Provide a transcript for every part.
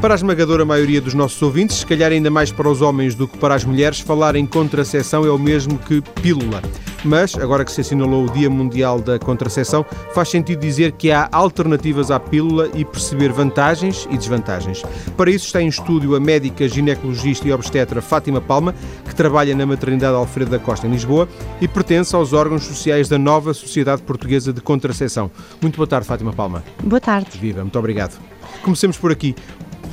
Para a esmagadora maioria dos nossos ouvintes, se calhar ainda mais para os homens do que para as mulheres, falar em contracepção é o mesmo que pílula. Mas, agora que se assinalou o Dia Mundial da Contracepção, faz sentido dizer que há alternativas à pílula e perceber vantagens e desvantagens. Para isso está em estúdio a médica ginecologista e obstetra Fátima Palma, que trabalha na maternidade Alfredo da Costa, em Lisboa, e pertence aos órgãos sociais da nova Sociedade Portuguesa de Contracepção. Muito boa tarde, Fátima Palma. Boa tarde. Viva, muito obrigado. Comecemos por aqui.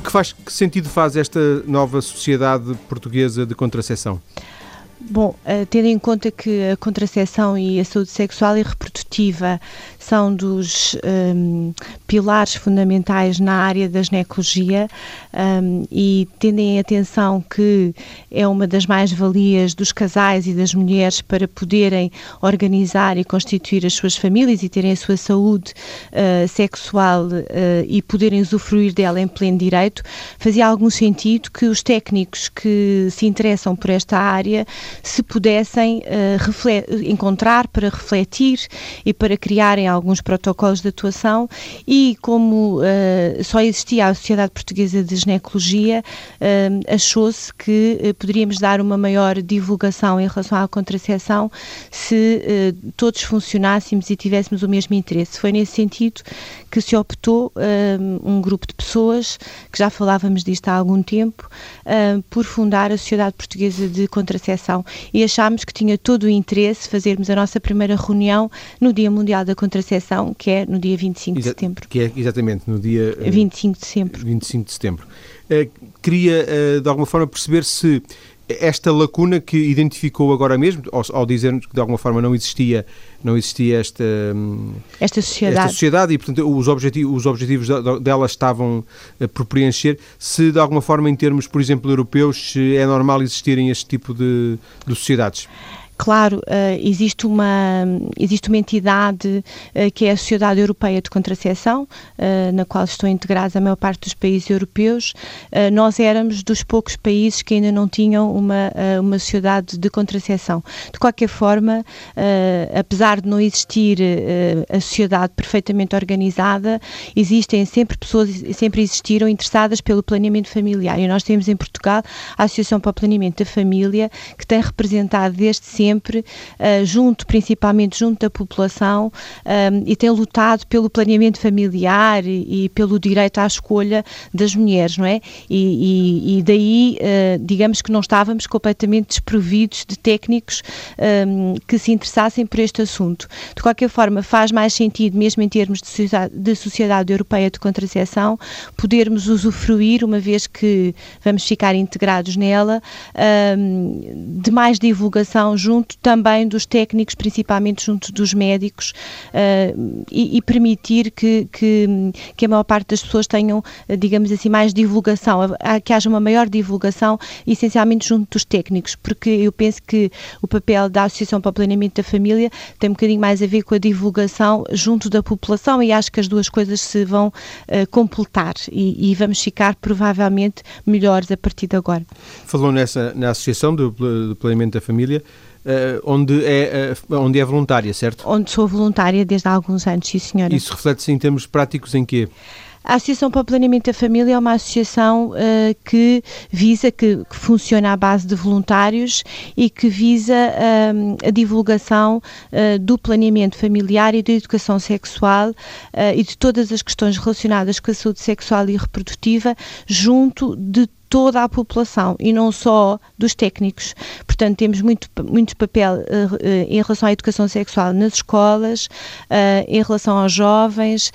Que, faz, que sentido faz esta nova Sociedade Portuguesa de Contracepção? Bom, uh, tendo em conta que a contracepção e a saúde sexual e reprodutiva são dos um, pilares fundamentais na área da ginecologia um, e tendo em atenção que é uma das mais-valias dos casais e das mulheres para poderem organizar e constituir as suas famílias e terem a sua saúde uh, sexual uh, e poderem usufruir dela em pleno direito, fazia algum sentido que os técnicos que se interessam por esta área se pudessem uh, encontrar para refletir e para criarem alguns protocolos de atuação e como uh, só existia a Sociedade Portuguesa de Ginecologia, uh, achou-se que uh, poderíamos dar uma maior divulgação em relação à contracepção se todos funcionássemos e tivéssemos o mesmo interesse. Foi nesse sentido que se optou um grupo de pessoas, que já falávamos disto há algum tempo, por fundar a Sociedade Portuguesa de Contracepção e achámos que tinha todo o interesse fazermos a nossa primeira reunião no Dia Mundial da Contracepção, que é no dia 25 Exa de setembro. Que é exatamente no dia 25 de setembro. 25 de setembro. Uh, queria, uh, de alguma forma, perceber se esta lacuna que identificou agora mesmo, ao, ao dizer que de alguma forma não existia, não existia esta, hum, esta, sociedade. esta sociedade e, portanto, os objetivos, os objetivos dela estavam uh, por preencher, se de alguma forma, em termos, por exemplo, europeus, é normal existirem este tipo de, de sociedades? Claro, uh, existe, uma, existe uma entidade uh, que é a Sociedade Europeia de Contracepção, uh, na qual estão integrados a maior parte dos países europeus. nós éramos dos poucos países que ainda não tinham uma, uma sociedade de contracepção. De qualquer forma, apesar de não existir a sociedade perfeitamente organizada, existem sempre pessoas, sempre existiram interessadas pelo planeamento familiar. E nós temos em Portugal a Associação para o Planeamento da Família, que tem representado desde sempre sempre, uh, junto, principalmente junto da população, um, eh, e tem lutado pelo planeamento familiar e, e, pelo direito à escolha das mulheres, não é? E, e, e daí, uh, digamos que não estávamos completamente desprovidos de técnicos um, que se interessassem por este assunto. De qualquer forma, faz mais sentido, mesmo em termos de sociedade, de sociedade Europeia de Contracepção, podermos usufruir, uma vez que vamos ficar integrados nela, um, de mais divulgação junto junto também dos técnicos, principalmente junto dos médicos, uh, e, e, permitir que, que, que, a maior parte das pessoas tenham, digamos assim, mais divulgação, que haja uma maior divulgação, essencialmente junto dos técnicos, porque eu penso que o papel da Associação para o Planeamento da Família tem um bocadinho mais a ver com a divulgação junto da população e acho que as duas coisas se vão uh, completar e, e, vamos ficar provavelmente melhores a partir de agora. Falou nessa na Associação do, do Planeamento da Família. Uh, onde, é, uh, onde é voluntária, certo? Onde sou voluntária desde há alguns anos, sim senhora. Isso reflete-se em termos práticos em quê? A Associação para o Planeamento da Família é uma associação uh, que visa, que, que, funciona à base de voluntários e que visa uh, a divulgação uh, do planeamento familiar e da educação sexual e de todas as questões relacionadas com a saúde sexual e reprodutiva junto de toda a população e não só dos técnicos. Portanto, temos muito, muito papel uh, em relação à educação sexual nas escolas, uh, em relação aos jovens,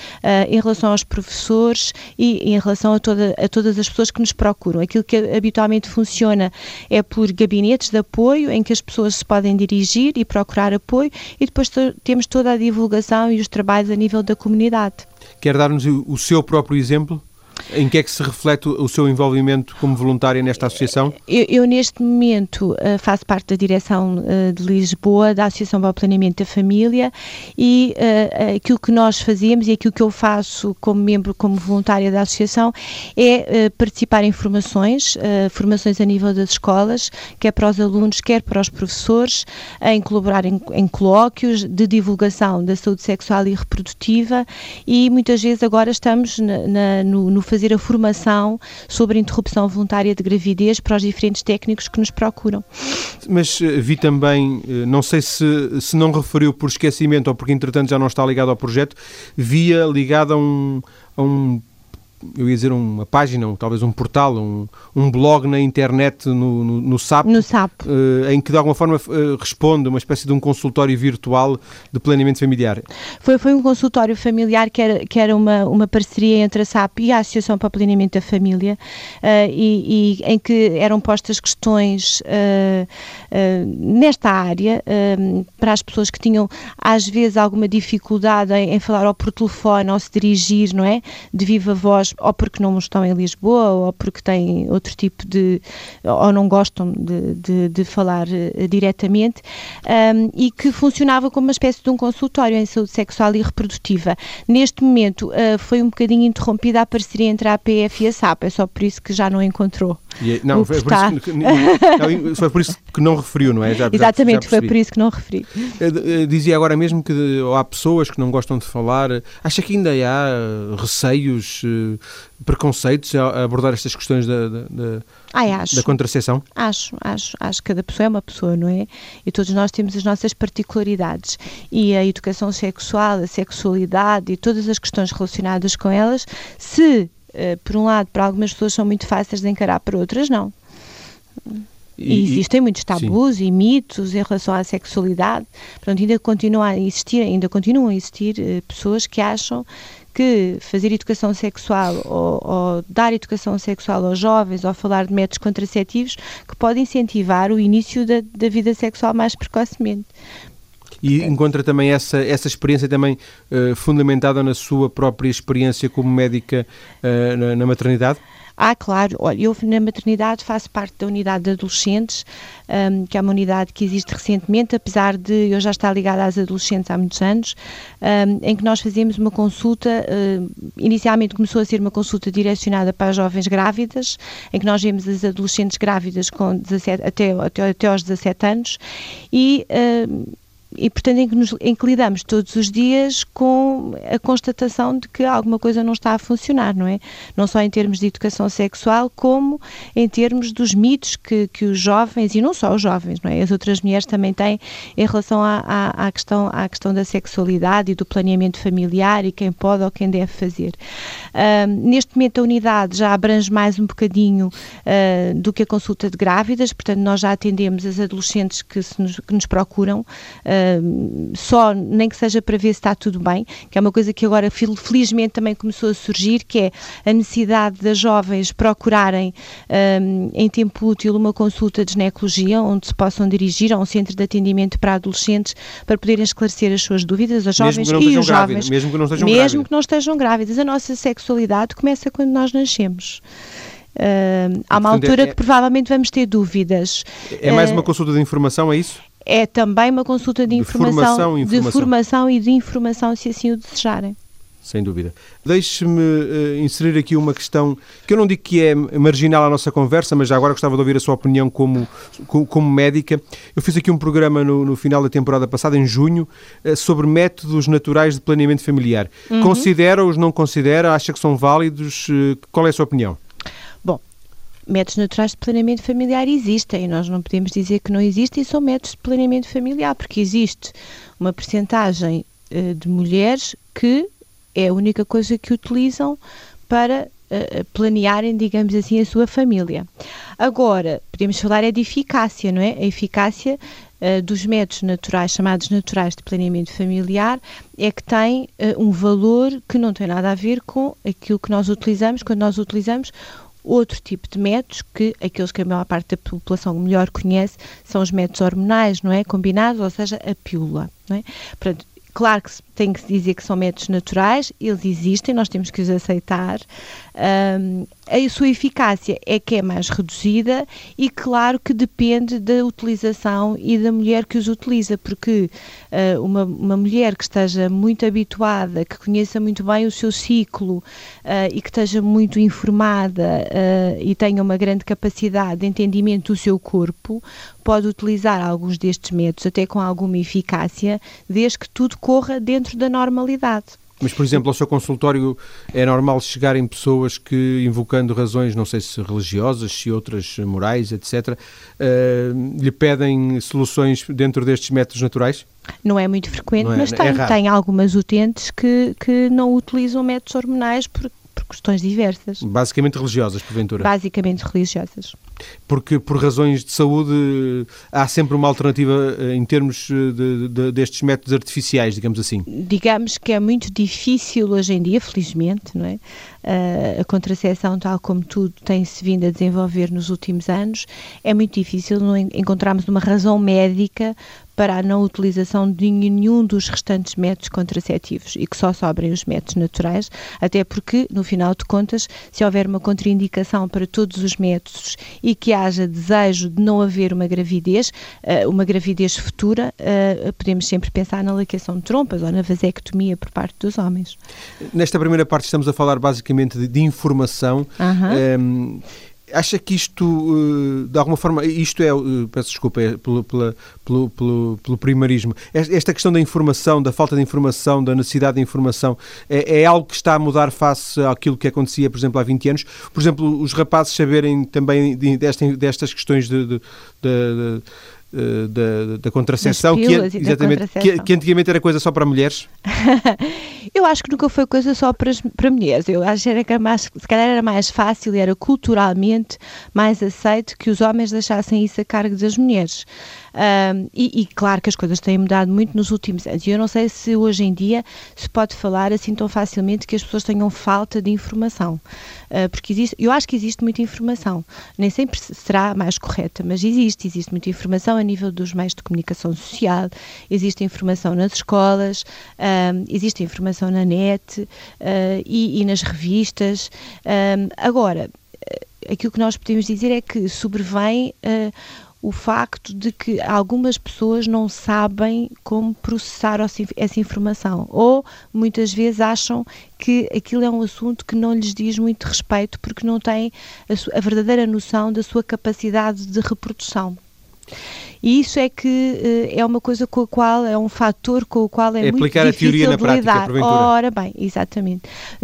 em relação aos professores e em relação a, toda, a todas as pessoas que nos procuram. Aquilo que habitualmente funciona é por gabinetes de apoio em que as pessoas se podem dirigir e procurar apoio e depois temos toda a divulgação e os trabalhos a nível da comunidade. Quer dar-nos o seu próprio exemplo? Em que é que se reflete o seu envolvimento como voluntária nesta associação? Eu, eu neste momento uh, faço parte da direção uh, de Lisboa da Associação para o Planeamento da Família e uh, aquilo que nós fazemos e aquilo que eu faço como membro, como voluntária da associação é participar em formações, formações a nível das escolas, quer para os alunos, quer para os professores, em colaborar em, em colóquios de divulgação da saúde sexual e reprodutiva e muitas vezes agora estamos na, na, no, no fazer a formação sobre interrupção voluntária de gravidez para os diferentes técnicos que nos procuram. Mas eh, vi também, eh, não sei se, se não referiu por esquecimento ou porque entretanto já não está ligado ao projeto, via ligado a um, a um eu ia dizer uma página, ou talvez um portal, um, um blog na internet no, no, no SAP, no SAP. Uh, em que de alguma forma uh, responde uma espécie de um consultório virtual de planeamento familiar. Foi, foi um consultório familiar que era, que era uma, uma parceria entre a SAP e a Associação para o Planeamento da Família uh, e, e, em que eram postas questões nesta área para as pessoas que tinham às vezes alguma dificuldade em, em falar ou por telefone ou se dirigir, não é? De viva voz ou porque não estão em Lisboa, ou porque têm outro tipo de. ou não gostam de, de, de falar uh, diretamente, um, e que funcionava como uma espécie de um consultório em saúde sexual e reprodutiva. Neste momento uh, foi um bocadinho interrompida a parceria entre a APF e a SAP, é só por isso que já não encontrou. E, não, foi por, isso que, não, foi por isso que não referiu, não é? Já, Exatamente, já, já foi por isso que não referi. Eh, dizia agora mesmo que há pessoas que não gostam de falar. Acha que ainda há receios preconceitos a abordar estas questões da, da, Ai, da contracepção? Acho, acho, acho que cada pessoa é uma pessoa, não é? E todos nós temos as nossas particularidades. E a educação sexual, a sexualidade e todas as questões relacionadas com elas, se, uh, por um lado, para algumas pessoas são muito fáceis de encarar, para outras não. E, e existem muitos tabus sim. e mitos em relação à sexualidade. Portanto, ainda continua a existir, ainda continuam a existir uh, pessoas que acham que fazer educação sexual ou, ou, dar educação sexual aos jovens ou falar de métodos contraceptivos que pode incentivar o início da, da vida sexual mais precocemente. E encontra também essa, essa experiência também uh, fundamentada na sua própria experiência como médica uh, na, na maternidade? Ah, claro. Olha, eu na maternidade faço parte da unidade de adolescentes, um, que é uma unidade que existe recentemente, apesar de eu já estar ligada às adolescentes há muitos anos, um, em que nós fazemos uma consulta, uh, inicialmente começou a ser uma consulta direcionada para jovens grávidas, em que nós vemos as adolescentes grávidas com 17, até, até, até aos 17 anos e... Uh, e portanto em que, nos, em que lidamos todos os dias com a constatação de que alguma coisa não está a funcionar, não é? Não só em termos de educação sexual, como em termos dos mitos que, que os jovens, e não só os jovens, não é? As outras mulheres também têm em relação à, à, à questão, à questão da sexualidade e do planeamento familiar e quem pode ou quem deve fazer. Neste momento a unidade já abrange mais um bocadinho uh, do que a consulta de grávidas, portanto nós já atendemos as adolescentes que, nos, que nos procuram uh, só, nem que seja para ver se está tudo bem, que é uma coisa que agora felizmente também começou a surgir, que é a necessidade das jovens procurarem um, em tempo útil uma consulta de ginecologia, onde se possam dirigir a um centro de atendimento para adolescentes para poderem esclarecer as suas dúvidas, as jovens e os jovens. Mesmo que não estejam mesmo grávidas. que não estejam grávidas. A nossa sexualidade começa quando nós nascemos. Uh, há uma Portanto, altura é, que provavelmente vamos ter dúvidas. É mais uma consulta de informação, é isso? É também uma consulta de, de informação, formação, informação, de formação e de informação, se assim o desejarem. Sem dúvida. Deixe-me uh, inserir aqui uma questão que eu não digo que é marginal à nossa conversa, mas já agora gostava de ouvir a sua opinião como, como, médica. Eu fiz aqui um programa no, no, final da temporada passada, em junho, uh, sobre métodos naturais de planeamento familiar. Uhum. Considera-os, não considera? Acha que são válidos? Uh, qual é a sua opinião? Métodos naturais de planeamento familiar existem, nós não podemos dizer que não existem, são métodos de planeamento familiar, porque existe uma percentagem uh, de mulheres que é a única coisa que utilizam para uh, planearem, digamos assim, a sua família. Agora, podemos falar é de eficácia, não é? A eficácia dos métodos naturais, chamados naturais de planeamento familiar, é que tem um valor que não tem nada a ver com aquilo que nós utilizamos quando nós utilizamos outro tipo de métodos que aqueles que a maior parte da população melhor conhece são os métodos hormonais, não é? Combinados, ou seja, a pílula, não é? Portanto, claro que tem que se dizer que são métodos naturais, eles existem, nós temos que os aceitar. Um, a sua eficácia é que é mais reduzida e, claro, que depende da utilização e da mulher que os utiliza, porque uh, uma, uma mulher que esteja muito habituada, que conheça muito bem o seu ciclo uh, e que esteja muito informada uh, e tenha uma grande capacidade de entendimento do seu corpo, pode utilizar alguns destes métodos até com alguma eficácia, desde que tudo corra dentro da normalidade. Mas, por exemplo, ao seu consultório é normal chegarem pessoas que, invocando razões, não sei se religiosas, se outras morais, etc., uh, lhe pedem soluções dentro destes métodos naturais? Não é muito frequente, é, mas tem, é tem algumas utentes que, que não utilizam métodos hormonais porque por questões diversas. Basicamente religiosas, porventura? Basicamente religiosas. Porque por razões de saúde há sempre uma alternativa eh, em termos eh, de, de, destes métodos artificiais, digamos assim? Digamos que é muito difícil hoje em dia, felizmente, não é? Uh, a contracepção, tal como tudo tem-se vindo a desenvolver nos últimos anos, é muito difícil encontrarmos uma razão médica para a não utilização de nenhum dos restantes métodos contraceptivos e que só sobrem os métodos naturais, até porque, no final de contas, se houver uma contraindicação para todos os métodos e que haja desejo de não haver uma gravidez, uh, uma gravidez futura, uh, podemos sempre pensar na ligação de trompas ou na vasectomia por parte dos homens. Nesta primeira parte estamos a falar basicamente de, de informação. Uhum. Um, acha que isto, eh, de alguma forma, isto é, eh, peço desculpa, é pelo, pelo, pelo, pelo, primarismo, esta questão da informação, da falta de informação, da necessidade de informação, é, é, algo que está a mudar face àquilo que acontecia, por exemplo, há 20 anos? Por exemplo, os rapazes saberem também destas questões de, de, de eh, da, da contracepção, que, exatamente, contracepção. Que, que, antigamente era coisa só para mulheres? eu acho que nunca foi coisa só para, para mulheres. Eu acho que era mais, se calhar era mais fácil e era culturalmente mais aceito que os homens deixassem isso a cargo das mulheres. Um, e, e, claro que as coisas têm mudado muito nos últimos anos. E eu não sei se hoje em dia se pode falar assim tão facilmente que as pessoas tenham falta de informação. Uh, porque existe, eu acho que existe muita informação. Nem sempre será mais correta, mas existe. Existe muita informação a nível dos meios de comunicação social, existe informação nas escolas, um, existe informação na net uh, e, e, nas revistas. Agora, aquilo que nós podemos dizer é que sobrevém uh, o facto de que algumas pessoas não sabem como processar essa informação ou muitas vezes acham que aquilo é um assunto que não lhes diz muito respeito porque não têm a, a verdadeira noção da sua capacidade de reprodução. E isso é que uh, é uma coisa com a qual, é um fator com o qual é, é muito difícil a teoria na prática, lidar. Ora bem, exatamente.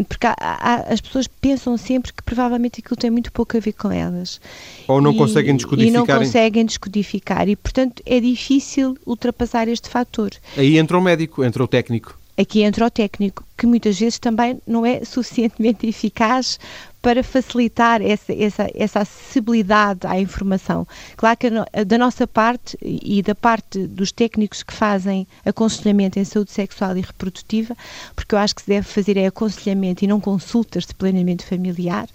Porque há, há, as pessoas pensam sempre que provavelmente aquilo tem muito pouco a ver com elas. Ou não e, conseguem descodificar. E não conseguem descodificar. E, portanto, é difícil ultrapassar este fator. Aí entra o médico, entra o técnico. Aqui entra o técnico, que muitas vezes também não é suficientemente eficaz para facilitar essa, essa, essa acessibilidade à informação. Claro que da nossa parte e da parte dos técnicos que fazem aconselhamento em saúde sexual e reprodutiva, porque eu acho que se deve fazer é aconselhamento e não consultas de planeamento familiar,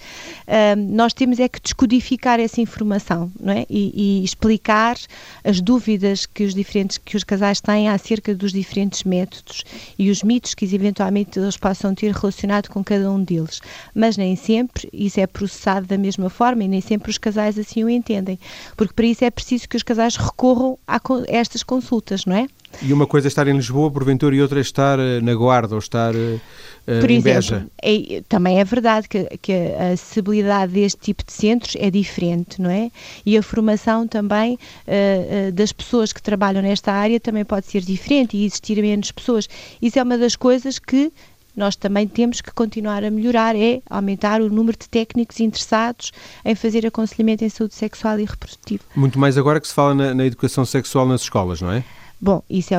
nós temos é que descodificar essa informação não é? E, e, explicar as dúvidas que os diferentes que os casais têm acerca dos diferentes métodos e os mitos que eventualmente eles possam ter relacionado com cada um deles, mas nem sempre sempre isso é processado da mesma forma e nem sempre os casais assim o entendem, porque para isso é preciso que os casais recorram a estas consultas, não é? E uma coisa é estar em Lisboa, porventura, e outra é estar eh, na Guarda ou estar uh, Por em exemplo, Beja. É, também é verdade que, que, a acessibilidade deste tipo de centros é diferente, não é? E a formação também uh, uh, das pessoas que trabalham nesta área também pode ser diferente e existir menos pessoas. Isso é uma das coisas que nós também temos que continuar a melhorar, é aumentar o número de técnicos interessados em fazer aconselhamento em saúde sexual e reprodutiva. Muito mais agora que se fala na, na educação sexual nas escolas, não é? Bom, isso é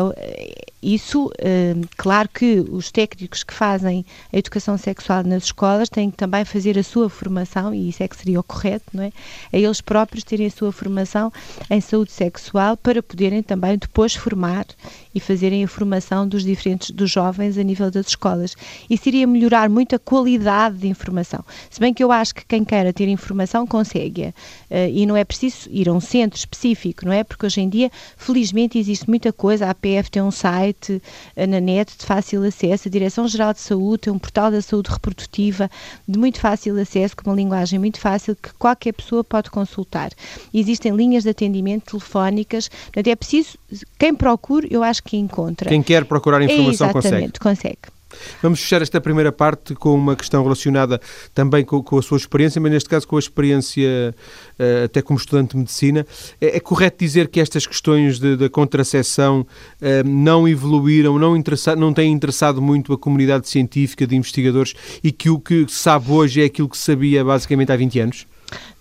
isso, hum, claro que os técnicos que fazem a educação sexual nas escolas têm que também fazer a sua formação, e isso é que seria o correto, não é? A eles próprios terem a sua formação em saúde sexual para poderem também depois formar e fazerem a formação dos diferentes dos jovens a nível das escolas. Isso iria melhorar muito a qualidade de informação. Se bem que eu acho que quem queira ter informação consegue. Uh, e não é preciso ir a um centro específico, não é? Porque hoje em dia, felizmente, existe muita coisa. A APF tem um site uh, na net de fácil acesso, a Direção-Geral de Saúde tem um portal da saúde reprodutiva de muito fácil acesso, com uma linguagem muito fácil que qualquer pessoa pode consultar. Existem linhas de atendimento telefónicas, portanto, é preciso, quem procure, eu acho que encontra. Quem quer procurar informação Exatamente, consegue. consegue. Vamos fechar esta primeira parte com uma questão relacionada também com, com a sua experiência, mas neste caso com a experiência uh, até como estudante de medicina. É, é correto dizer que estas questões da contracepção uh, não evoluíram, não, não têm interessado muito a comunidade científica de investigadores e que o que se sabe hoje é aquilo que sabia basicamente há 20 anos?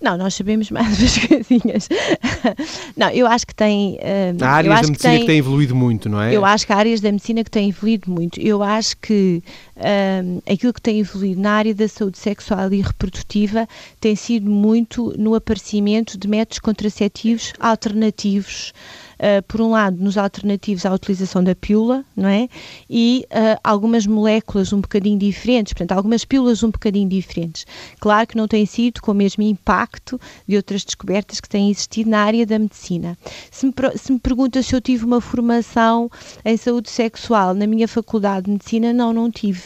Não, nós sabemos mais umas coisinhas. não, eu acho que tem. Uh, há áreas da medicina que, tem, que têm evoluído muito, não é? Eu acho que há áreas da medicina que têm evoluído muito. Eu acho que uh, aquilo que tem evoluído na área da saúde sexual e reprodutiva tem sido muito no aparecimento de métodos contraceptivos alternativos uh, por um lado, nos alternativos à utilização da pílula, não é? E uh, algumas moléculas um bocadinho diferentes, portanto, algumas pílulas um bocadinho diferentes. Claro que não tem sido com o mesmo impacto de outras descobertas que têm existido na área da medicina. Se me, se me pergunta se eu tive uma formação em saúde sexual na minha faculdade de medicina, não, não tive.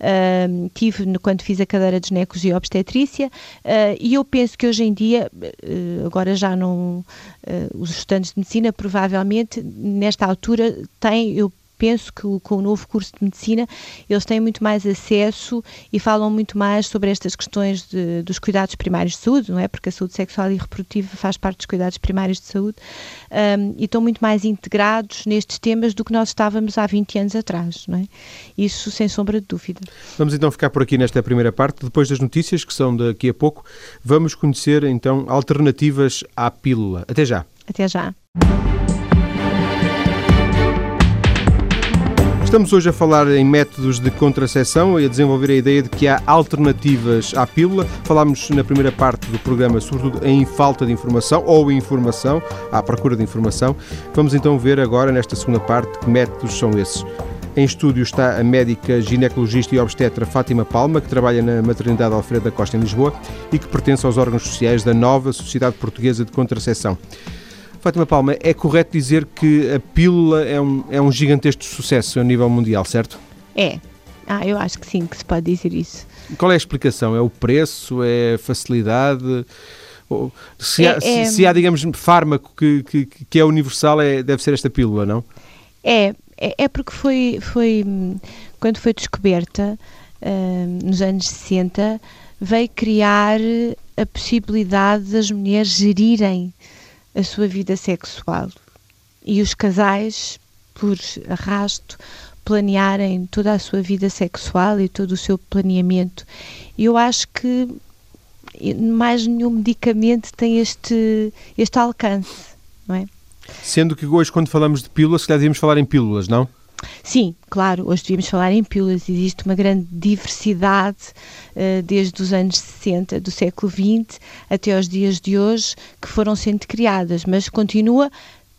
Uh, tive quando fiz a cadeira de ginecologia e obstetrícia uh, e eu penso que hoje em dia, agora já não, os estudantes de medicina provavelmente nesta altura têm, eu penso que com o novo curso de medicina eles têm muito mais acesso e falam muito mais sobre estas questões de, dos cuidados primários de saúde, não é? Porque a saúde sexual e reprodutiva faz parte dos cuidados primários de saúde um, e estão muito mais integrados nestes temas do que nós estávamos há 20 anos atrás, não é? Isso sem sombra de dúvida. Vamos então ficar por aqui nesta primeira parte. Depois das notícias, que são daqui a pouco, vamos conhecer então alternativas à pílula. Até já. Até já. Estamos hoje a falar em métodos de contracepção e a desenvolver a ideia de que há alternativas à pílula. Falámos na primeira parte do programa, sobretudo em falta de informação ou informação, à procura de informação. Vamos então ver agora, nesta segunda parte, que métodos são esses. Em estúdio está a médica ginecologista e obstetra Fátima Palma, que trabalha na maternidade Alfredo da Costa em Lisboa e que pertence aos órgãos sociais da nova Sociedade Portuguesa de Contracepção. Fátima Palma, é correto dizer que a pílula é um, é um gigantesco sucesso a nível mundial, certo? É. Ah, eu acho que sim, que se pode dizer isso. Qual é a explicação? É o preço? É a facilidade? Se, é, há, é... se há, digamos, fármaco que, que, que é universal, é, deve ser esta pílula, não? É, é, é porque foi, foi quando foi descoberta, uh, nos anos 60, veio criar a possibilidade das mulheres gerirem a sua vida sexual e os casais, por arrasto, planearem toda a sua vida sexual e todo o seu planeamento. Eu acho que mais nenhum medicamento tem este, este alcance, não é? Sendo que hoje, quando falamos de pílulas, se calhar devíamos falar em pílulas, não? Sim, claro, hoje devíamos falar em pílulas. Existe uma grande diversidade uh, desde os anos 60 do século XX até aos dias de hoje que foram sendo criadas, mas continua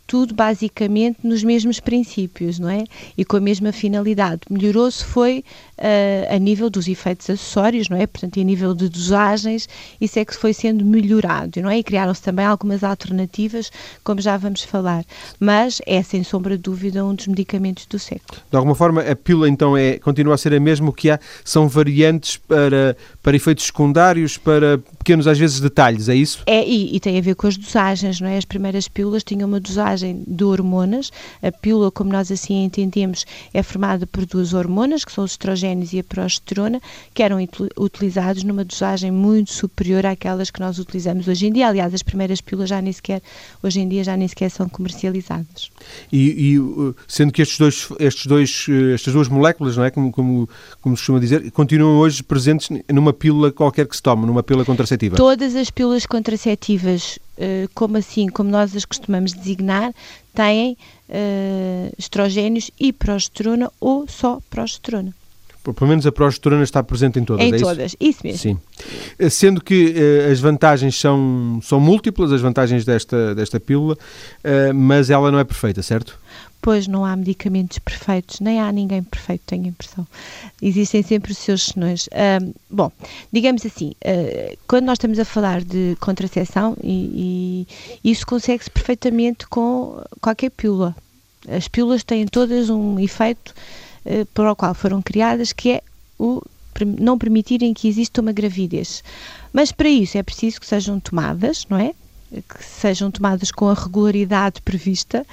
tudo basicamente nos mesmos princípios, não é? E com a mesma finalidade. Melhorou-se foi uh, a nível dos efeitos acessórios, não é? Portanto, a nível de dosagens, isso é que foi sendo melhorado, não é? E criaram-se também algumas alternativas, como já vamos falar. Mas é, sem sombra de dúvida, um dos medicamentos do século. De alguma forma, a pílula, então, é, continua a ser a mesma, o que há são variantes para, para efeitos secundários, para pequenos, às vezes, detalhes, é isso? É, e, e tem a ver com as dosagens, não é? As primeiras pílulas tinham uma dosagem de hormonas. A pílula, como nós assim entendemos, é formada por duas hormonas, que são os estrogênios estrogénios e a progesterona, que eram utilizados numa dosagem muito superior àquelas que nós utilizamos hoje em dia. Aliás, as primeiras pílulas já nem sequer, hoje em dia, já nem sequer são comercializadas. E, e uh, sendo que estes dois, estes dois, uh, estas duas moléculas, não é, como, como, como se costuma dizer, continuam hoje presentes numa pílula qualquer que se tome, numa pílula contraceptiva? Todas as pílulas contraceptivas, uh, como assim, como nós as costumamos designar, têm estrogénios e progesterona ou só progesterona pelo menos a progesterona está presente em todas. Em é todas, isso? isso mesmo. Sim. Eh, sendo que uh, as vantagens são, são múltiplas, as vantagens desta, desta pílula, uh, mas ela não é perfeita, certo? Pois não há medicamentos perfeitos, nem há ninguém perfeito, tenho a impressão. Existem sempre os seus senões. Uh, bom, digamos assim, quando nós estamos a falar de contracepção, e, e isso consegue-se perfeitamente com qualquer pílula. As pílulas têm todas um efeito para o qual foram criadas, que é o não permitirem que exista uma gravidez. Mas para isso é preciso que sejam tomadas, não é? que sejam tomadas com a regularidade prevista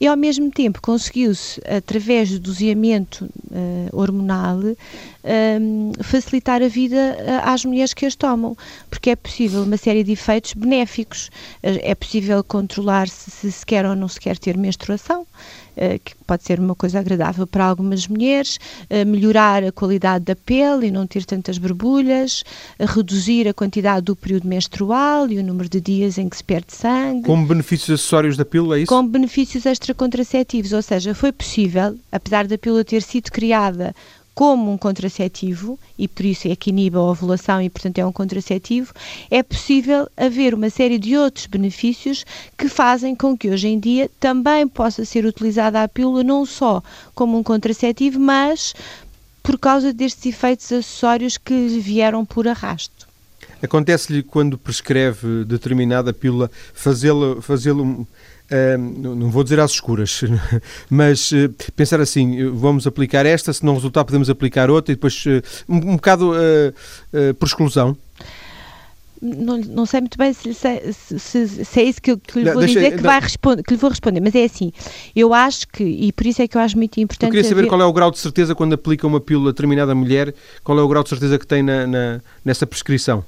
e ao mesmo tempo conseguiu-se através do doseamento uh, hormonal um, facilitar a vida às mulheres que as tomam, porque é possível uma série de efeitos benéficos. É possível controlar se, se quer ou não se quer ter menstruação, que pode ser uma coisa agradável para algumas mulheres, uh, melhorar a qualidade da pele e não ter tantas borbulhas, uh, reduzir a quantidade do período menstrual e o número de dias em que se perde sangue. Como benefícios acessórios da pílula, é isso? Como benefícios extracontraceptivos, ou seja, foi possível, apesar da pílula ter sido criada como um contraceptivo, e por isso é que inibe a ovulação e, portanto, é um contraceptivo, é possível haver uma série de outros benefícios que fazem com que hoje em dia também possa ser utilizada a pílula não só como um contraceptivo, mas por causa destes efeitos acessórios que vieram por arrasto. Acontece-lhe quando prescreve determinada pílula fazê-lo fazê não vou dizer às escuras, mas uh, pensar assim, vamos aplicar esta, se não resultar podemos aplicar outra e depois uh, um, um, bocado uh, por exclusão. Não, não, sei muito bem se, se, se, se é isso que, que lhe vou dizer que, vai responder, que lhe vou responder, mas é assim, eu acho que, e por isso é que eu acho muito importante... Eu queria saber haver... qual é o grau de certeza quando aplica uma pílula a determinada mulher, qual é o grau de certeza que tem na, na nessa prescrição?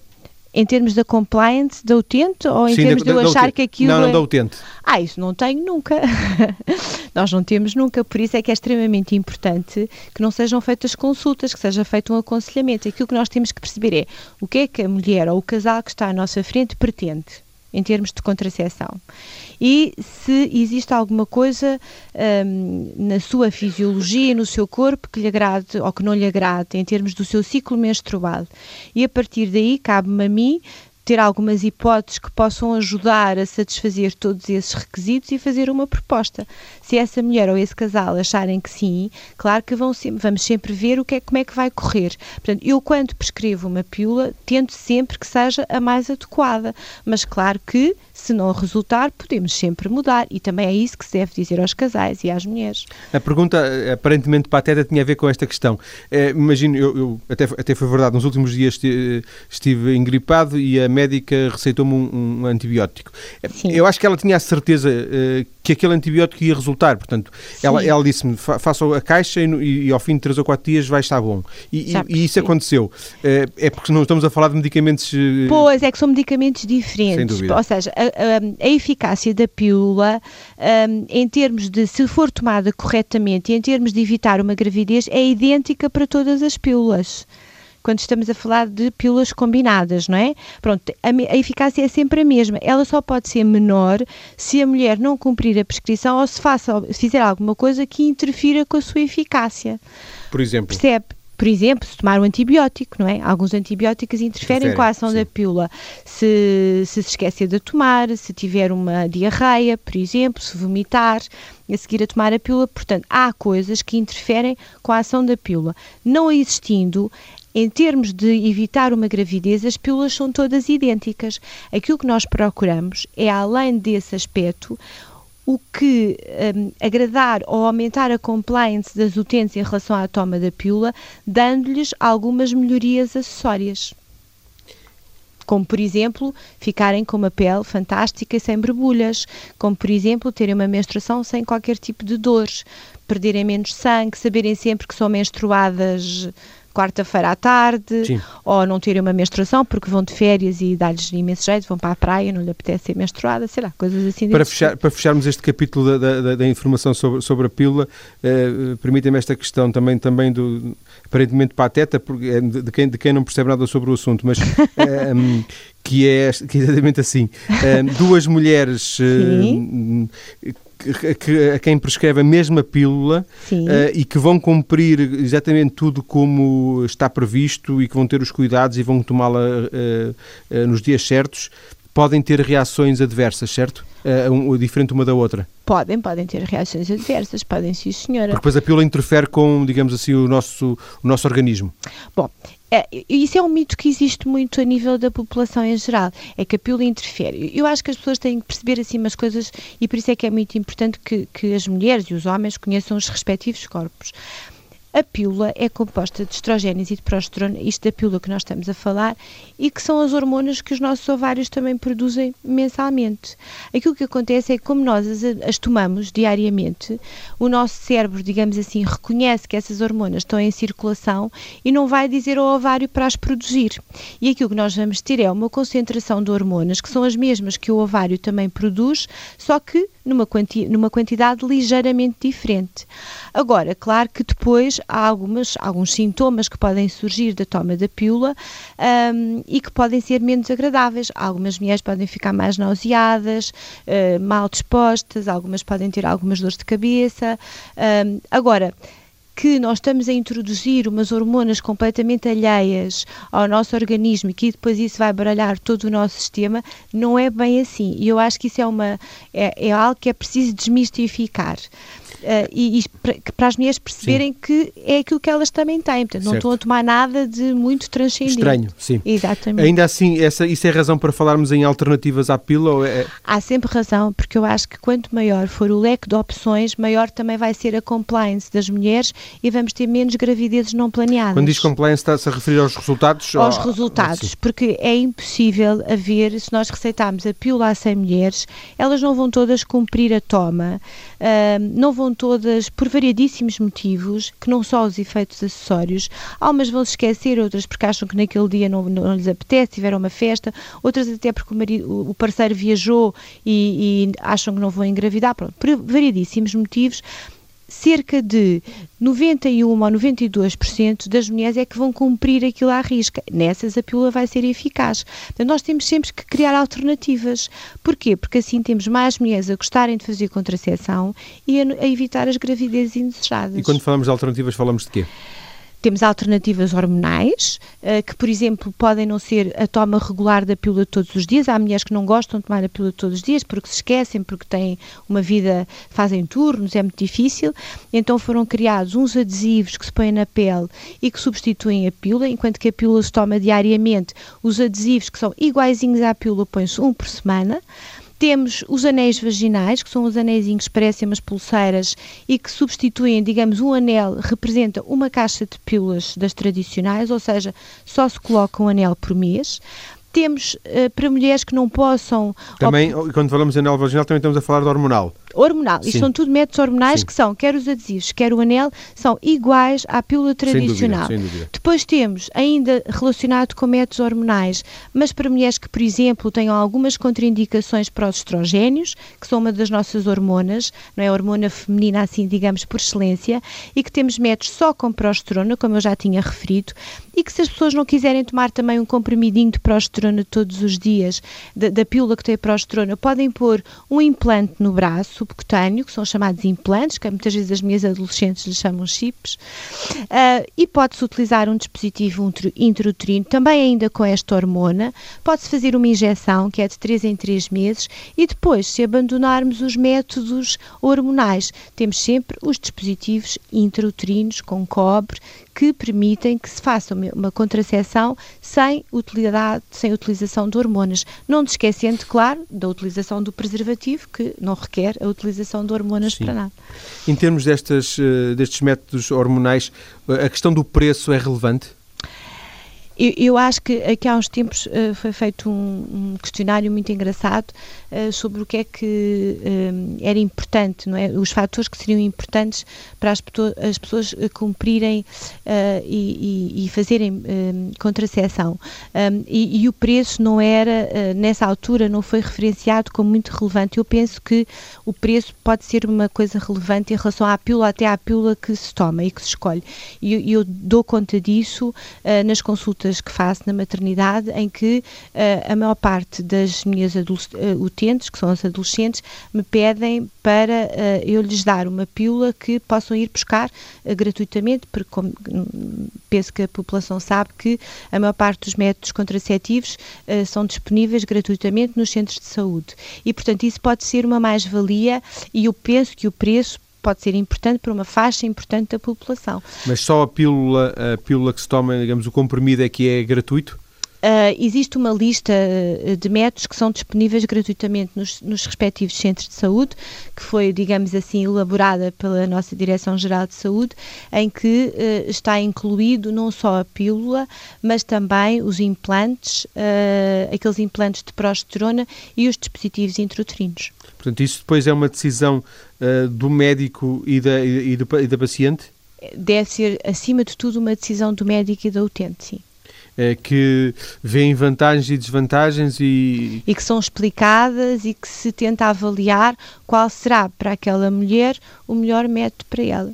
Em termos da compliance da utente ou em Sim, termos da, de eu achar que aquilo. Não, não, é... da utente. Ah, isso não tenho nunca. Nós não temos nunca, por isso é que é extremamente importante que não sejam feitas consultas, que seja feito um aconselhamento. Aquilo que nós temos que perceber é o que é que a mulher ou o casal que está à nossa frente pretende em termos de contracepção. E se existe alguma coisa um, na sua fisiologia, no seu corpo, que lhe agrade ou que não lhe agrade, em termos do seu ciclo menstrual. E a partir daí, cabe-me a mim ter algumas hipóteses que possam ajudar a satisfazer todos esses requisitos e fazer uma proposta. Se essa mulher ou esse casal acharem que sim, claro que vão sempre, vamos sempre ver o que é, como é que vai correr. Portanto, eu quando prescrevo uma pílula, tento sempre que seja a mais adequada, mas claro que se não resultar, podemos sempre mudar e também é isso que se deve dizer aos casais e às mulheres. A pergunta aparentemente pateta tinha a ver com esta questão. É, imagino, eu, eu, até, até foi verdade, nos últimos dias estive engripado e a médica receitou-me um, um, antibiótico. Sim. Eu acho que ela tinha a certeza uh, que aquele antibiótico ia resultar, portanto, ela, ela disse-me, fa faça a caixa e, e, ao fim de 3 ou 4 dias vai estar bom. E, e, e isso aconteceu. Uh, é porque não estamos a falar de medicamentos... Uh... Pois, é que são medicamentos diferentes. Ou seja, a, a, a eficácia da pílula, um, em termos de, se for tomada corretamente e em termos de evitar uma gravidez, é idêntica para todas as pílulas quando estamos a falar de pílulas combinadas, não é? Pronto, a, a, eficácia é sempre a mesma. Ela só pode ser menor se a mulher não cumprir a prescrição ou se, faça, se fizer alguma coisa que interfira com a sua eficácia. Por exemplo? Percebe? por exemplo, se tomar um antibiótico, não é? Alguns antibióticos interferem com a ação sim. da pílula. Se, se se esquecer de tomar, se tiver uma diarreia, por exemplo, se vomitar, a seguir a tomar a pílula. Portanto, há coisas que interferem com a ação da pílula. Não existindo, em termos de evitar uma gravidez, as pílulas são todas idênticas. Aquilo que nós procuramos é, além desse aspecto, o que um, agradar ou aumentar a compliance das utentes em relação à toma da pílula, dando-lhes algumas melhorias acessórias. Como, por exemplo, ficarem com uma pele fantástica e sem borbulhas, como, por exemplo, terem uma menstruação sem qualquer tipo de dores, perderem menos sangue, saberem sempre que são menstruadas quarta-feira à tarde, Sim. ou não terem uma menstruação porque vão de férias e dá-lhes imenso jeito, vão para a praia, não lhe apetece ser menstruada, sei lá, coisas assim. Para, fechar, para fecharmos este capítulo da, da, da informação sobre, sobre a pílula, eh, permitem-me esta questão também, também do aparentemente pateta, porque é de, de, quem, de quem não percebe nada sobre o assunto, mas eh, que é, que é exatamente assim. Um, duas mulheres uh, que, a quem prescreve a mesma pílula uh, e que vão cumprir exatamente tudo como está previsto e que vão ter os cuidados e vão tomá-la uh, uh, nos dias certos, podem ter reações adversas, certo? Um, diferente uma da outra. Podem, podem ter reações adversas, podem sim, senhora. Porque depois a pílula interfere com, digamos assim, o nosso, o nosso organismo. Bom, é, isso é um mito que existe muito a nível da população em geral, é que a pílula interfere. Eu acho que as pessoas têm que perceber assim umas coisas e por isso é que é muito importante que, que as mulheres e os homens conheçam os respectivos corpos. A pílula é composta de estrogénios e de progesterona, isto da pílula que nós estamos a falar, e que são as hormonas que os nossos ovários também produzem mensalmente. Aquilo que acontece é que, como nós as, as tomamos diariamente, o nosso cérebro, digamos assim, reconhece que essas hormonas estão em circulação e não vai dizer ao ovário para as produzir. E aquilo que nós vamos ter é uma concentração de hormonas que são as mesmas que o ovário também produz, só que numa, quanti numa quantidade ligeiramente diferente. Agora, claro que depois há algumas, alguns sintomas que podem surgir da toma da pílula um, e que podem ser menos agradáveis. Algumas mulheres podem ficar mais nauseadas, uh, mal dispostas, algumas podem ter algumas dores de cabeça. Um, agora, que nós estamos a introduzir umas hormonas completamente alheias ao nosso organismo e que depois isso vai baralhar todo o nosso sistema, não é bem assim. E eu acho que isso é, uma, é, é algo que é preciso desmistificar. Uh, e, e para, para, as mulheres perceberem sim. que é aquilo que elas também têm. Portanto, não estão a tomar nada de muito transcendente. Estranho, sim. Exatamente. Ainda assim, essa, isso é razão para falarmos em alternativas à pílula? É... Há sempre razão, porque eu acho que quanto maior for o leque de opções, maior também vai ser a compliance das mulheres e vamos ter menos gravidezes não planeadas. Quando diz compliance, está-se a referir aos resultados? Aos ou... resultados, sim. porque é impossível haver, se nós receitarmos a pílula a 100 mulheres, elas não vão todas cumprir a toma, uh, não vão todas por variadíssimos motivos, que não só os efeitos acessórios, algumas vão se esquecer, outras porque acham que naquele dia não, não lhes apetece, tiveram uma festa, outras até porque o, marido, o parceiro viajou e, e acham que não vão engravidar, pronto, por variadíssimos motivos, cerca de 91 ou 92% das mulheres é que vão cumprir aquilo à risca. Nessas a pílula vai ser eficaz. Então nós temos sempre que criar alternativas. Porquê? Porque assim temos mais mulheres a gostarem de fazer contracepção e a, evitar as gravidezes indesejadas. E quando falamos de alternativas falamos de quê? Temos alternativas hormonais, uh, que, por exemplo, podem não ser a toma regular da pílula todos os dias. Há mulheres que não gostam de tomar a pílula todos os dias porque se esquecem, porque têm uma vida, fazem turnos, é muito difícil. Então foram criados uns adesivos que se põem na pele e que substituem a pílula, enquanto que a pílula se toma diariamente. Os adesivos que são iguaizinhos à pílula põem-se um por semana. Temos os anéis vaginais, que são os anéisinhos que parecem umas pulseiras e que substituem, digamos, um anel representa uma caixa de pílulas das tradicionais, ou seja, só se coloca um anel por mês temos uh, para mulheres que não possam. Também, quando falamos de anel vaginal, também estamos a falar de hormonal hormonal. Sim. Isto são tudo métodos hormonais Sim. que são, quer os adesivos, quer o anel, são iguais à pílula tradicional. Sem dúvida, sem dúvida. Depois temos, ainda relacionado com métodos hormonais, mas para mulheres que, por exemplo, tenham algumas contraindicações para os estrogénios, que são uma das nossas hormonas, não é a hormona feminina assim, digamos, por excelência, e que temos métodos só com progesterona, como eu já tinha referido, e que se as pessoas não quiserem tomar também um comprimidinho de progesterona todos os dias, da, da pílula que tem progesterona, podem pôr um implante no braço, subcutâneo, que são chamados implantes, que muitas vezes as minhas adolescentes lhes chamam chips, uh, e pode-se utilizar um dispositivo intrauterino, também ainda com esta hormona, pode-se fazer uma injeção, que é de 3 em 3 meses, e depois, se abandonarmos os métodos hormonais, temos sempre os dispositivos intrauterinos com cobre, que permitem que se faça uma contracepção sem utilidade, sem utilização de hormonas. Não esquecendo, claro, da utilização do preservativo, que não requer a utilização de hormonas Sim. para nada. Em termos destas, eh, destes métodos hormonais, a questão do preço é relevante? Eu, eu, acho que aqui há uns tempos uh, foi feito um, um, questionário muito engraçado uh, sobre o que é que uh, era importante, não é? Os fatores que seriam importantes para as, as pessoas cumprirem e, e, e, fazerem contracepção. Um, e, e, o preço não era, nessa altura, não foi referenciado como muito relevante. Eu penso que o preço pode ser uma coisa relevante em relação à pílula, até à pílula que se toma e que se escolhe. E eu, eu dou conta disso nas consultas consultas que faço na maternidade em que uh, a maior parte das minhas uh, utentes, que são as adolescentes, me pedem para uh, eu lhes dar uma pílula que possam ir buscar gratuitamente, porque como, hum, penso que a população sabe que a maior parte dos métodos contraceptivos são disponíveis gratuitamente nos centros de saúde. E, portanto, isso pode ser uma mais-valia e eu penso que o preço pode ser importante para uma faixa importante da população. Mas só a pílula, a pílula que se toma, digamos, o comprimido é que é gratuito? Uh, existe uma lista eh, de métodos que são disponíveis gratuitamente nos, nos, respectivos centros de saúde, que foi, digamos assim, elaborada pela nossa Direção-Geral de Saúde, em que uh, está incluído não só a pílula, mas também os implantes, uh, aqueles implantes de progesterona e os dispositivos intrauterinos. Portanto, isso depois é uma decisão do médico e da, e, do, e da paciente? Deve ser, acima de tudo, uma decisão do médico e da utente, sim é, que vêem vantagens e desvantagens e... E que são explicadas e que se tenta avaliar qual será para aquela mulher o melhor método para ela.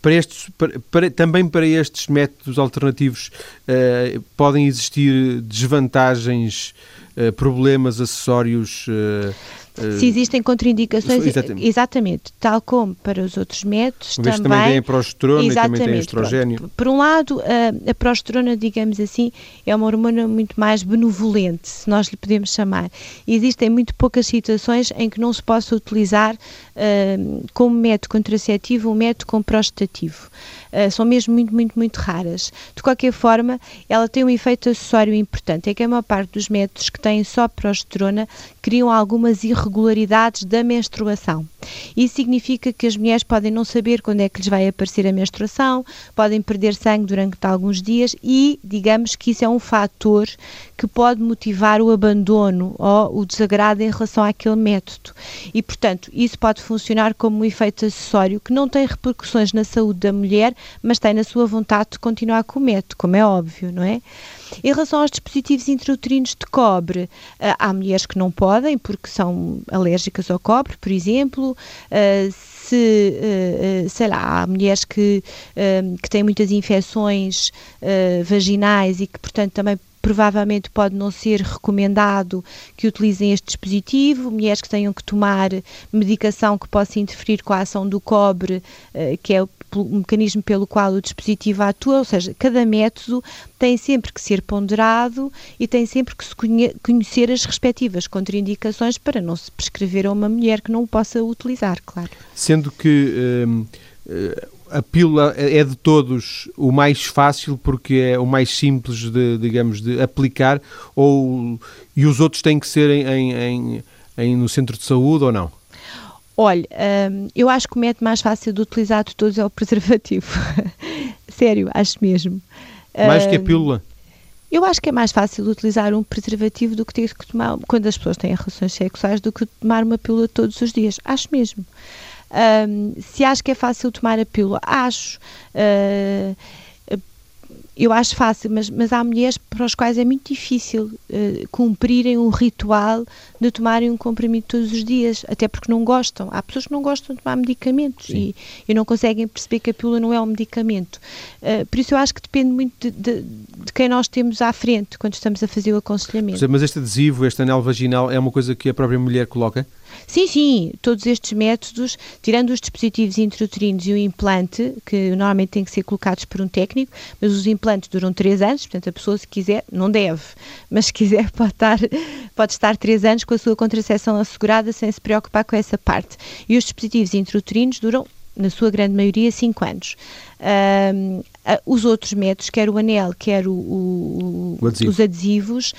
Para estes, para, para, também para estes métodos alternativos uh, podem existir desvantagens, uh, problemas, acessórios? Uh, se existem contraindicações, exatamente. exatamente. tal como para os outros métodos, também, também tem a progesterona e também tem estrogênio. Pronto. Por um lado, a, a progesterona, digamos assim, é uma hormona muito mais benevolente, se nós lhe podemos chamar. Existem muito poucas situações em que não se possa utilizar uh, como método contraceptivo um método com prostativo. Uh, são mesmo muito, muito, muito raras. De qualquer forma, ela tem um efeito acessório importante, é que a maior parte dos métodos que têm só progesterona criam algumas irregularidades da menstruação. Isso significa que as mulheres podem não saber quando é que lhes vai aparecer a menstruação, podem perder sangue durante alguns dias e, digamos que isso é um fator que pode motivar o abandono ou o desagrado em relação àquele método. E, portanto, isso pode funcionar como um efeito acessório que não tem repercussões na saúde da mulher, mas tem na sua vontade de continuar com o método, como é óbvio, não é? Em relação aos dispositivos intrauterinos de cobre, ah, há mulheres que não podem porque são alérgicas ao cobre, por exemplo. Ah, se, ah, sei lá, há mulheres que, que têm muitas infecções vaginais e que, portanto, também provavelmente pode não ser recomendado que utilizem este dispositivo, mulheres que tenham que tomar medicação que possa interferir com a ação do cobre, que é o mecanismo pelo qual o dispositivo atua, ou seja, cada método tem sempre que ser ponderado e tem sempre que se conhecer as respectivas contraindicações para não se prescrever a uma mulher que não o possa utilizar, claro. Sendo que hum, eh, a pílula é de todos o mais fácil porque é o mais simples de, digamos, de aplicar ou e os outros têm que ser em, em, em no centro de saúde ou não? Olha, hum, eu acho que o método mais fácil de utilizar de todos é o preservativo. Sério, acho mesmo. Mais que a hum, pílula? Eu acho que é mais fácil utilizar um preservativo do que ter que tomar, quando as pessoas têm relações sexuais, do que tomar uma pílula todos os dias. Acho mesmo. Um, se acho que é fácil tomar a pílula, acho. Uh, eu acho fácil, mas, mas há mulheres para as quais é muito difícil uh, cumprirem um ritual de tomarem um comprimido todos os dias, até porque não gostam. Há pessoas que não gostam de tomar medicamentos e, e, não conseguem perceber que a pílula não é um medicamento. Uh, por isso eu acho que depende muito de, de, de, quem nós temos à frente quando estamos a fazer o aconselhamento. Mas este adesivo, este anel vaginal, é uma coisa que a própria mulher coloca? Sim, sim, todos estes métodos, tirando os dispositivos intrauterinos e o implante, que normalmente têm que ser colocados por um técnico, mas os implantes duram 3 anos, portanto a pessoa se quiser, não deve, mas se quiser pode estar, pode estar 3 anos com a sua contracepção assegurada sem se preocupar com essa parte. E os dispositivos intrauterinos duram na sua grande maioria, 5 anos. Um, os outros métodos, quer o anel, quer o, o, o adesivo. os adesivos,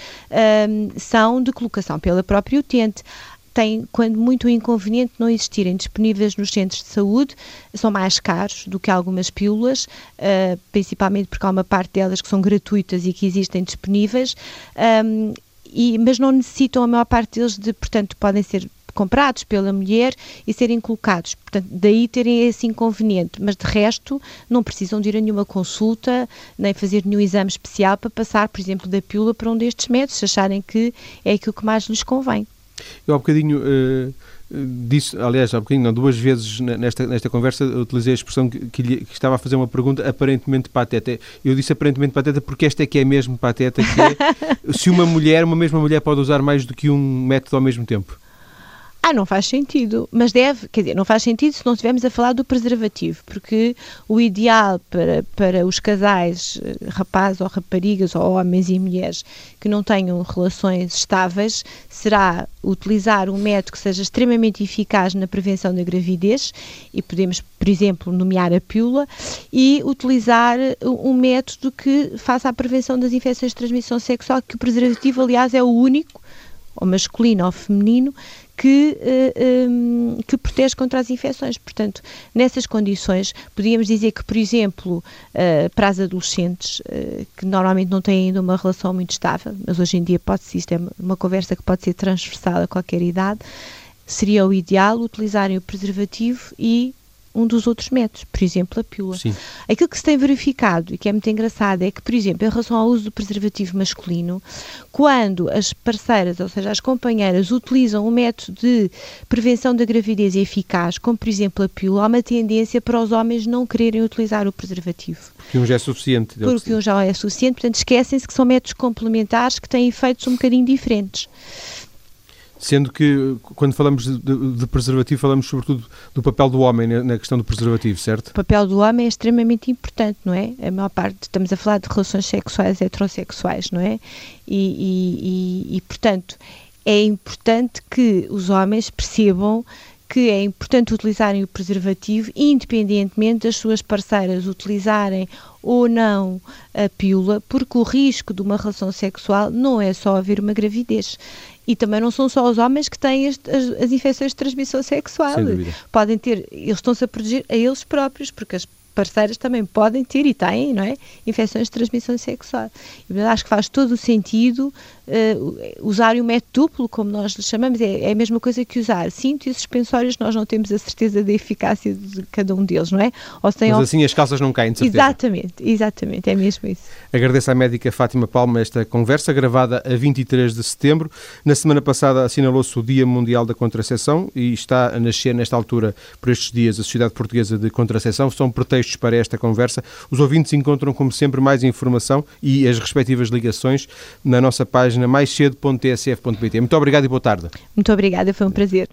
um, são de colocação pela própria utente tem, quando muito inconveniente não existirem disponíveis nos centros de saúde, são mais caros do que algumas pílulas, uh, principalmente porque há uma parte delas que são gratuitas e que existem disponíveis, um, e, mas não necessitam a maior parte deles de, portanto, podem ser comprados pela mulher e serem colocados. Portanto, daí terem esse inconveniente, mas de resto não precisam de ir a nenhuma consulta, nem fazer nenhum exame especial para passar, por exemplo, da pílula para um destes métodos, se acharem que é aquilo que mais lhes convém. Eu há bocadinho uh, disse, aliás, há bocadinho, não, duas vezes nesta, nesta conversa utilizei a expressão que, que, lhe, que, estava a fazer uma pergunta aparentemente pateta. Eu disse aparentemente pateta porque esta é que é mesmo pateta, que é se uma mulher, uma mesma mulher pode usar mais do que um método ao mesmo tempo. Ah, não faz sentido, mas deve, quer dizer, não faz sentido se não estivermos a falar do preservativo, porque o ideal para, para os casais, eh, rapazes ou raparigas, ou homens e mulheres, que não tenham relações estáveis, será utilizar um método que seja extremamente eficaz na prevenção da gravidez, e podemos, por exemplo, nomear a pílula, e utilizar um método que faça a prevenção das infecções de transmissão sexual, que o preservativo, aliás, é o único ou masculino ou feminino, que, uh, eh, um, ehm, que protege contra as infecções. Portanto, nessas condições, podíamos dizer que, por exemplo, uh, para as adolescentes, uh, que normalmente não têm ainda uma relação muito estável, mas hoje em dia pode-se, isto é uma conversa que pode ser transversal a qualquer idade, seria o ideal utilizarem o preservativo e um dos outros métodos, por exemplo, a pílula. Sim. Aquilo que se tem verificado e que é muito engraçado é que, por exemplo, em relação ao uso do preservativo masculino, quando as parceiras, ou seja, as companheiras, utilizam um método de prevenção da gravidez eficaz, como por exemplo a pílula, há uma tendência para os homens não quererem utilizar o preservativo. Porque um já é suficiente. Porque um já é suficiente, portanto, esquecem-se que são métodos complementares que têm efeitos um bocadinho diferentes. Sendo que, quando falamos de, de, preservativo, falamos sobretudo do papel do homem na, questão do preservativo, certo? O papel do homem é extremamente importante, não é? A maior parte, estamos a falar de relações sexuais heterossexuais, não é? E, e, e, e portanto, é importante que os homens percebam que é importante utilizarem o preservativo, independentemente das suas parceiras utilizarem ou não a pílula, porque o risco de uma relação sexual não é só haver uma gravidez. E também não são só os homens que têm as, as, as infecções de transmissão sexual. Podem ter, eles estão-se a proteger a eles próprios, porque as parceiras também podem ter e têm, não é? Infecções de transmissão sexual. E, acho que faz todo o sentido uh, usar o método duplo, como nós lhe chamamos, é, é, a mesma coisa que usar cinto e suspensórios, nós não temos a certeza da eficácia de cada um deles, não é? Ou Mas assim as calças não caem, de certeza. Exatamente, exatamente, é mesmo isso. Agradeço à médica Fátima Palma esta conversa, gravada a 23 de setembro. Na semana passada assinalou-se o Dia Mundial da Contracepção e está a nascer nesta altura, por estes dias, a Sociedade Portuguesa de Contracepção. São pretextos para esta conversa. Os ouvintes encontram, como sempre, mais informação e as respectivas ligações na nossa página página maiscedo.tsf.pt. Muito obrigado e boa tarde. Muito obrigada, foi um prazer.